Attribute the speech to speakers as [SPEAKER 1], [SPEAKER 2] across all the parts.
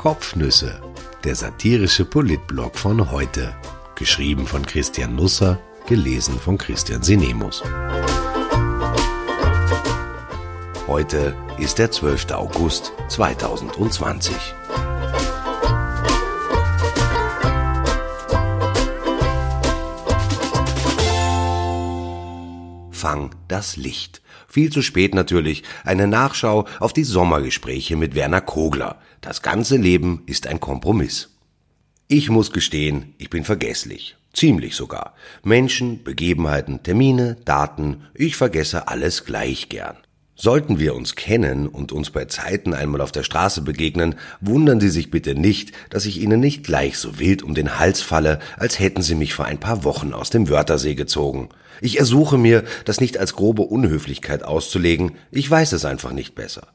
[SPEAKER 1] Kopfnüsse, der satirische Politblog von heute. Geschrieben von Christian Nusser, gelesen von Christian Sinemus. Heute ist der 12. August 2020. Fang das Licht. Viel zu spät natürlich. Eine Nachschau auf die Sommergespräche mit Werner Kogler. Das ganze Leben ist ein Kompromiss. Ich muss gestehen, ich bin vergesslich. Ziemlich sogar. Menschen, Begebenheiten, Termine, Daten, ich vergesse alles gleich gern. Sollten wir uns kennen und uns bei Zeiten einmal auf der Straße begegnen, wundern Sie sich bitte nicht, dass ich Ihnen nicht gleich so wild um den Hals falle, als hätten Sie mich vor ein paar Wochen aus dem Wörthersee gezogen. Ich ersuche mir, das nicht als grobe Unhöflichkeit auszulegen, ich weiß es einfach nicht besser.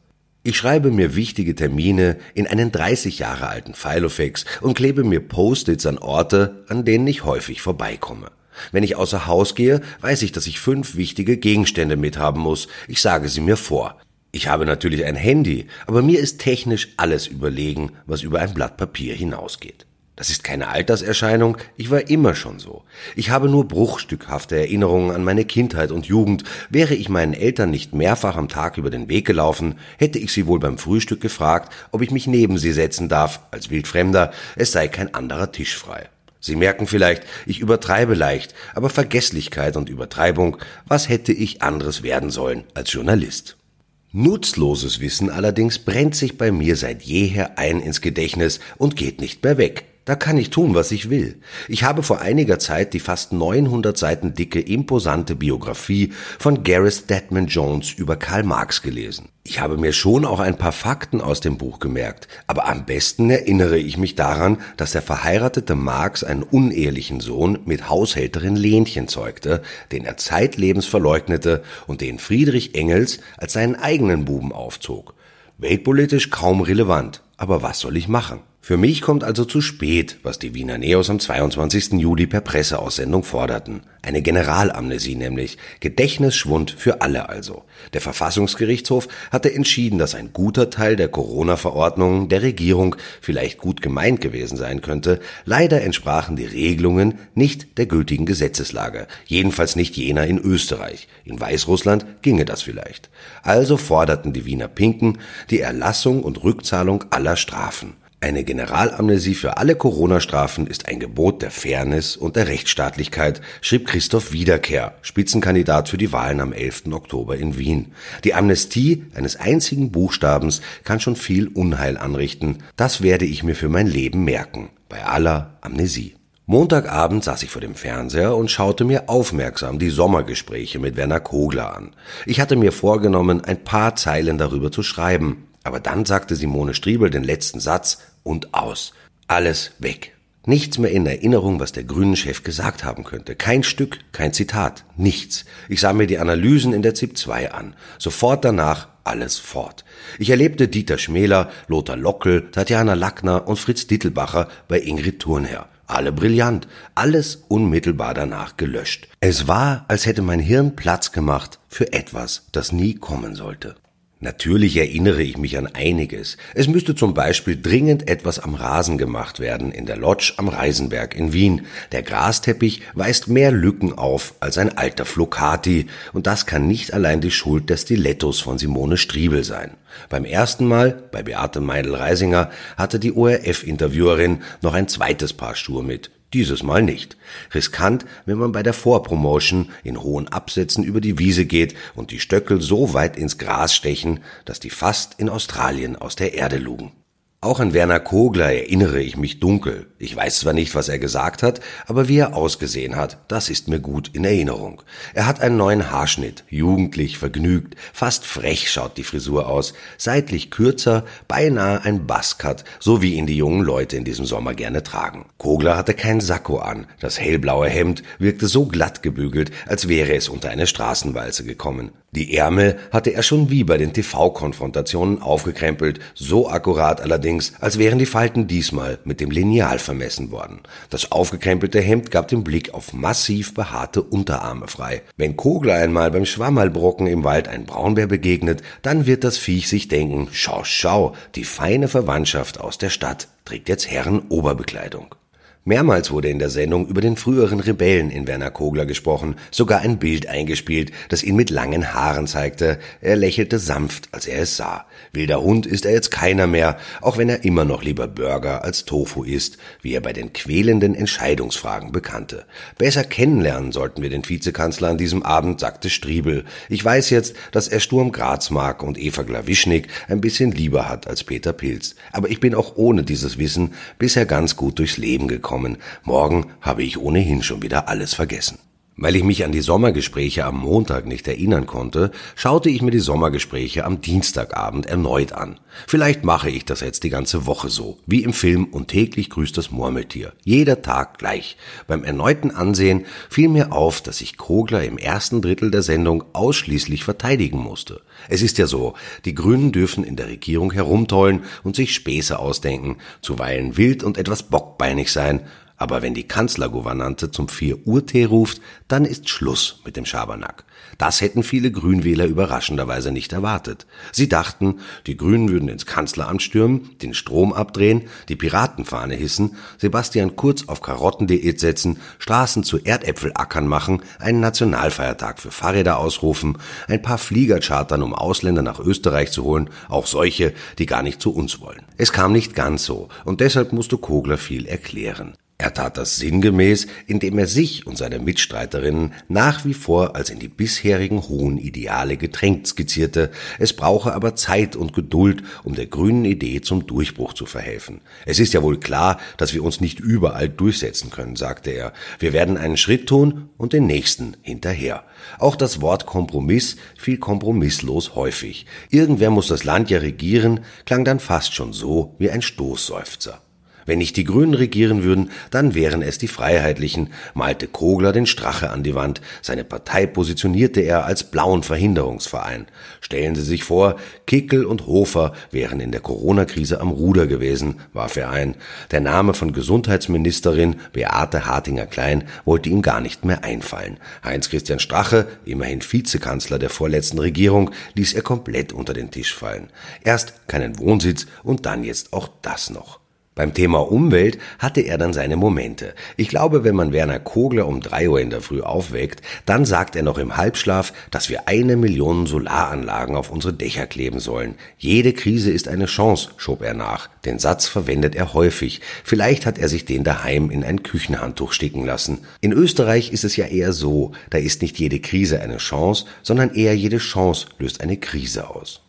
[SPEAKER 1] Ich schreibe mir wichtige Termine in einen 30 Jahre alten Filofax und klebe mir Post-its an Orte, an denen ich häufig vorbeikomme. Wenn ich außer Haus gehe, weiß ich, dass ich fünf wichtige Gegenstände mithaben muss. Ich sage sie mir vor. Ich habe natürlich ein Handy, aber mir ist technisch alles überlegen, was über ein Blatt Papier hinausgeht. Das ist keine Alterserscheinung, ich war immer schon so. Ich habe nur bruchstückhafte Erinnerungen an meine Kindheit und Jugend. Wäre ich meinen Eltern nicht mehrfach am Tag über den Weg gelaufen, hätte ich sie wohl beim Frühstück gefragt, ob ich mich neben sie setzen darf, als Wildfremder, es sei kein anderer Tisch frei. Sie merken vielleicht, ich übertreibe leicht, aber Vergesslichkeit und Übertreibung, was hätte ich anderes werden sollen als Journalist? Nutzloses Wissen allerdings brennt sich bei mir seit jeher ein ins Gedächtnis und geht nicht mehr weg. Da kann ich tun, was ich will. Ich habe vor einiger Zeit die fast 900 Seiten dicke, imposante Biografie von Gareth Deadman Jones über Karl Marx gelesen. Ich habe mir schon auch ein paar Fakten aus dem Buch gemerkt, aber am besten erinnere ich mich daran, dass der verheiratete Marx einen unehelichen Sohn mit Haushälterin Lenchen zeugte, den er zeitlebens verleugnete und den Friedrich Engels als seinen eigenen Buben aufzog. Weltpolitisch kaum relevant, aber was soll ich machen? Für mich kommt also zu spät, was die Wiener Neos am 22. Juli per Presseaussendung forderten. Eine Generalamnesie nämlich. Gedächtnisschwund für alle also. Der Verfassungsgerichtshof hatte entschieden, dass ein guter Teil der Corona-Verordnungen der Regierung vielleicht gut gemeint gewesen sein könnte. Leider entsprachen die Regelungen nicht der gültigen Gesetzeslage. Jedenfalls nicht jener in Österreich. In Weißrussland ginge das vielleicht. Also forderten die Wiener Pinken die Erlassung und Rückzahlung aller Strafen. Eine Generalamnesie für alle Corona-Strafen ist ein Gebot der Fairness und der Rechtsstaatlichkeit, schrieb Christoph Wiederkehr, Spitzenkandidat für die Wahlen am 11. Oktober in Wien. Die Amnestie eines einzigen Buchstabens kann schon viel Unheil anrichten. Das werde ich mir für mein Leben merken. Bei aller Amnesie. Montagabend saß ich vor dem Fernseher und schaute mir aufmerksam die Sommergespräche mit Werner Kogler an. Ich hatte mir vorgenommen, ein paar Zeilen darüber zu schreiben. Aber dann sagte Simone Striebel den letzten Satz und aus. Alles weg. Nichts mehr in Erinnerung, was der grünen Chef gesagt haben könnte. Kein Stück, kein Zitat, nichts. Ich sah mir die Analysen in der ZIP 2 an. Sofort danach alles fort. Ich erlebte Dieter Schmäler, Lothar Lockel, Tatjana Lackner und Fritz Dittelbacher bei Ingrid Thurnherr. Alle brillant, alles unmittelbar danach gelöscht. Es war, als hätte mein Hirn Platz gemacht für etwas, das nie kommen sollte. Natürlich erinnere ich mich an einiges. Es müsste zum Beispiel dringend etwas am Rasen gemacht werden in der Lodge am Reisenberg in Wien. Der Grasteppich weist mehr Lücken auf als ein alter Flocati und das kann nicht allein die Schuld der Stilettos von Simone Striebel sein. Beim ersten Mal, bei Beate Meidel-Reisinger, hatte die ORF-Interviewerin noch ein zweites Paar Schuhe mit. Dieses Mal nicht. Riskant, wenn man bei der Vorpromotion in hohen Absätzen über die Wiese geht und die Stöckel so weit ins Gras stechen, dass die fast in Australien aus der Erde lugen. Auch an Werner Kogler erinnere ich mich dunkel. Ich weiß zwar nicht, was er gesagt hat, aber wie er ausgesehen hat, das ist mir gut in Erinnerung. Er hat einen neuen Haarschnitt, jugendlich, vergnügt, fast frech schaut die Frisur aus, seitlich kürzer, beinahe ein Buzzcut, so wie ihn die jungen Leute in diesem Sommer gerne tragen. Kogler hatte kein Sakko an, das hellblaue Hemd wirkte so glatt gebügelt, als wäre es unter eine Straßenwalze gekommen. Die Ärmel hatte er schon wie bei den TV-Konfrontationen aufgekrempelt, so akkurat allerdings, allerdings, als wären die Falten diesmal mit dem Lineal vermessen worden. Das aufgekrempelte Hemd gab den Blick auf massiv behaarte Unterarme frei. Wenn Kogler einmal beim Schwammerlbrocken im Wald ein Braunbär begegnet, dann wird das Viech sich denken, schau, schau, die feine Verwandtschaft aus der Stadt trägt jetzt Herrenoberbekleidung. Mehrmals wurde in der Sendung über den früheren Rebellen in Werner Kogler gesprochen, sogar ein Bild eingespielt, das ihn mit langen Haaren zeigte. Er lächelte sanft, als er es sah. Wilder Hund ist er jetzt keiner mehr, auch wenn er immer noch lieber Burger als Tofu isst, wie er bei den quälenden Entscheidungsfragen bekannte. Besser kennenlernen sollten wir den Vizekanzler an diesem Abend, sagte Striebel. Ich weiß jetzt, dass er Sturm Graz mag und Eva Glawischnik ein bisschen lieber hat als Peter Pilz. Aber ich bin auch ohne dieses Wissen bisher ganz gut durchs Leben gekommen kommen. Morgen habe ich ohnehin schon wieder alles vergessen. Weil ich mich an die Sommergespräche am Montag nicht erinnern konnte, schaute ich mir die Sommergespräche am Dienstagabend erneut an. Vielleicht mache ich das jetzt die ganze Woche so, wie im Film und täglich grüßt das Murmeltier. Jeder Tag gleich. Beim erneuten Ansehen fiel mir auf, dass ich Kogler im ersten Drittel der Sendung ausschließlich verteidigen musste. Es ist ja so, die Grünen dürfen in der Regierung herumtollen und sich Späße ausdenken, zuweilen wild und etwas bockbeinig sein, aber wenn die Kanzlergouvernante zum 4 Uhr Tee ruft, dann ist Schluss mit dem Schabernack. Das hätten viele Grünwähler überraschenderweise nicht erwartet. Sie dachten, die Grünen würden ins Kanzleramt stürmen, den Strom abdrehen, die Piratenfahne hissen, Sebastian Kurz auf Karottendiät setzen, Straßen zu Erdäpfelackern machen, einen Nationalfeiertag für Fahrräder ausrufen, ein paar Flieger chartern, um Ausländer nach Österreich zu holen, auch solche, die gar nicht zu uns wollen. Es kam nicht ganz so, und deshalb musste Kogler viel erklären. Er tat das sinngemäß, indem er sich und seine Mitstreiterinnen nach wie vor als in die bisherigen hohen Ideale gedrängt skizzierte, es brauche aber Zeit und Geduld, um der grünen Idee zum Durchbruch zu verhelfen. Es ist ja wohl klar, dass wir uns nicht überall durchsetzen können, sagte er. Wir werden einen Schritt tun und den nächsten hinterher. Auch das Wort Kompromiss fiel kompromisslos häufig. Irgendwer muss das Land ja regieren, klang dann fast schon so wie ein Stoßseufzer. Wenn nicht die Grünen regieren würden, dann wären es die Freiheitlichen, malte Kogler den Strache an die Wand. Seine Partei positionierte er als blauen Verhinderungsverein. Stellen Sie sich vor, Kickel und Hofer wären in der Corona-Krise am Ruder gewesen, warf er ein. Der Name von Gesundheitsministerin Beate Hartinger-Klein wollte ihm gar nicht mehr einfallen. Heinz-Christian Strache, immerhin Vizekanzler der vorletzten Regierung, ließ er komplett unter den Tisch fallen. Erst keinen Wohnsitz und dann jetzt auch das noch. Beim Thema Umwelt hatte er dann seine Momente. Ich glaube, wenn man Werner Kogler um drei Uhr in der Früh aufweckt, dann sagt er noch im Halbschlaf, dass wir eine Million Solaranlagen auf unsere Dächer kleben sollen. Jede Krise ist eine Chance, schob er nach. Den Satz verwendet er häufig. Vielleicht hat er sich den daheim in ein Küchenhandtuch sticken lassen. In Österreich ist es ja eher so, da ist nicht jede Krise eine Chance, sondern eher jede Chance löst eine Krise aus.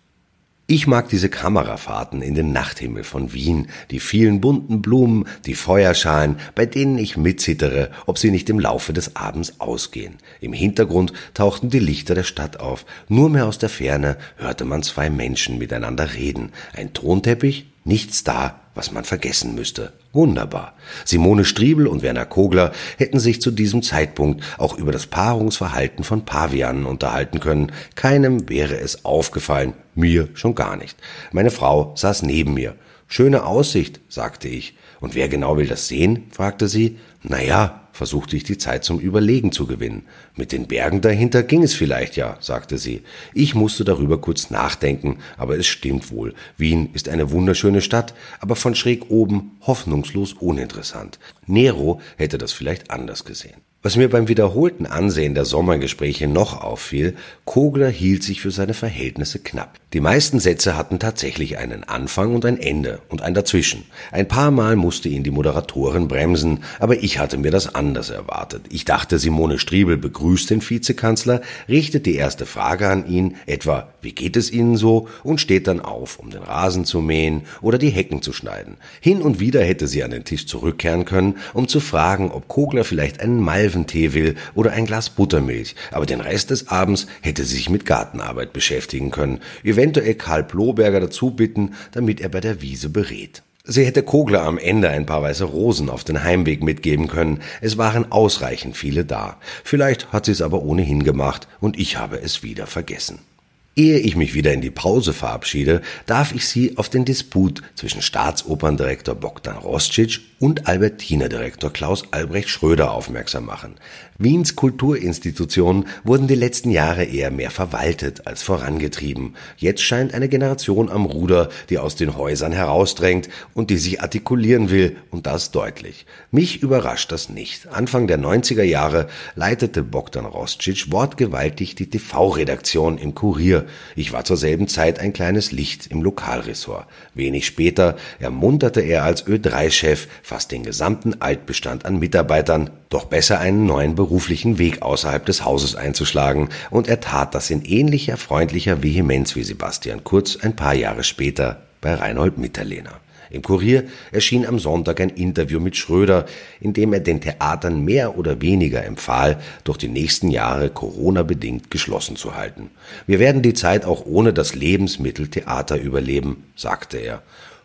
[SPEAKER 1] Ich mag diese Kamerafahrten in den Nachthimmel von Wien, die vielen bunten Blumen, die Feuerschalen, bei denen ich mitzittere, ob sie nicht im Laufe des Abends ausgehen. Im Hintergrund tauchten die Lichter der Stadt auf. Nur mehr aus der Ferne hörte man zwei Menschen miteinander reden. Ein Tonteppich, nichts da, was man vergessen müsste. Wunderbar. Simone Striebel und Werner Kogler hätten sich zu diesem Zeitpunkt auch über das Paarungsverhalten von Pavianen unterhalten können. Keinem wäre es aufgefallen, mir schon gar nicht. Meine Frau saß neben mir. Schöne Aussicht, sagte ich. Und wer genau will das sehen? fragte sie. Na ja, versuchte ich die Zeit zum Überlegen zu gewinnen. Mit den Bergen dahinter ging es vielleicht ja, sagte sie. Ich musste darüber kurz nachdenken, aber es stimmt wohl. Wien ist eine wunderschöne Stadt, aber von schräg oben hoffnungslos uninteressant. Nero hätte das vielleicht anders gesehen. Was mir beim wiederholten Ansehen der Sommergespräche noch auffiel, Kogler hielt sich für seine Verhältnisse knapp. Die meisten Sätze hatten tatsächlich einen Anfang und ein Ende und ein Dazwischen. Ein paar Mal musste ihn die Moderatorin bremsen, aber ich hatte mir das anders erwartet. Ich dachte, Simone Striebel begrüßt den Vizekanzler, richtet die erste Frage an ihn, etwa, wie geht es Ihnen so, und steht dann auf, um den Rasen zu mähen oder die Hecken zu schneiden. Hin und wieder hätte sie an den Tisch zurückkehren können, um zu fragen, ob Kogler vielleicht einen Malven Oliventee will oder ein Glas Buttermilch, aber den Rest des Abends hätte sie sich mit Gartenarbeit beschäftigen können, eventuell Karl Bloberger dazu bitten, damit er bei der Wiese berät. Sie hätte Kogler am Ende ein paar weiße Rosen auf den Heimweg mitgeben können. Es waren ausreichend viele da. Vielleicht hat sie es aber ohnehin gemacht und ich habe es wieder vergessen. Ehe ich mich wieder in die Pause verabschiede, darf ich Sie auf den Disput zwischen Staatsoperndirektor Bogdan Roscic und Albertina-Direktor Klaus Albrecht Schröder aufmerksam machen. Wiens Kulturinstitutionen wurden die letzten Jahre eher mehr verwaltet als vorangetrieben. Jetzt scheint eine Generation am Ruder, die aus den Häusern herausdrängt und die sich artikulieren will, und das deutlich. Mich überrascht das nicht. Anfang der 90er Jahre leitete Bogdan Roscic wortgewaltig die TV-Redaktion im Kurier. Ich war zur selben Zeit ein kleines Licht im Lokalressort. Wenig später ermunterte er als Ö3-Chef fast den gesamten Altbestand an Mitarbeitern, doch besser einen neuen beruflichen Weg außerhalb des Hauses einzuschlagen, und er tat das in ähnlicher freundlicher Vehemenz wie Sebastian Kurz ein paar Jahre später bei Reinhold Mitterlehner. Im Kurier erschien am Sonntag ein Interview mit Schröder, in dem er den Theatern mehr oder weniger empfahl, durch die nächsten Jahre Corona-bedingt geschlossen zu halten. Wir werden die Zeit auch ohne das Lebensmittel Theater überleben, sagte er.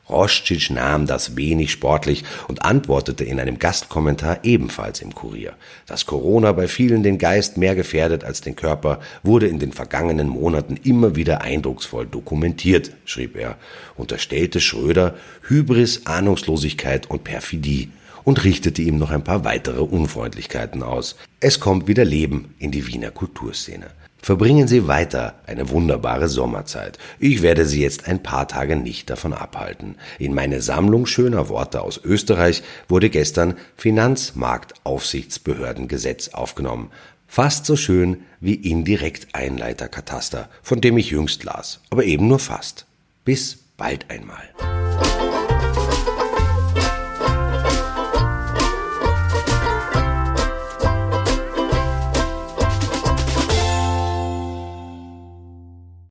[SPEAKER 1] Roscic nahm das wenig sportlich und antwortete in einem Gastkommentar ebenfalls im Kurier. Dass Corona bei vielen den Geist mehr gefährdet als den Körper, wurde in den vergangenen Monaten immer wieder eindrucksvoll dokumentiert, schrieb er, unterstellte Schröder Hybris, Ahnungslosigkeit und Perfidie und richtete ihm noch ein paar weitere Unfreundlichkeiten aus. Es kommt wieder Leben in die Wiener Kulturszene. Verbringen Sie weiter eine wunderbare Sommerzeit. Ich werde Sie jetzt ein paar Tage nicht davon abhalten. In meine Sammlung schöner Worte aus Österreich wurde gestern Finanzmarktaufsichtsbehördengesetz aufgenommen. Fast so schön wie indirekt Einleiterkataster, von dem ich jüngst las, aber eben nur fast. Bis bald einmal.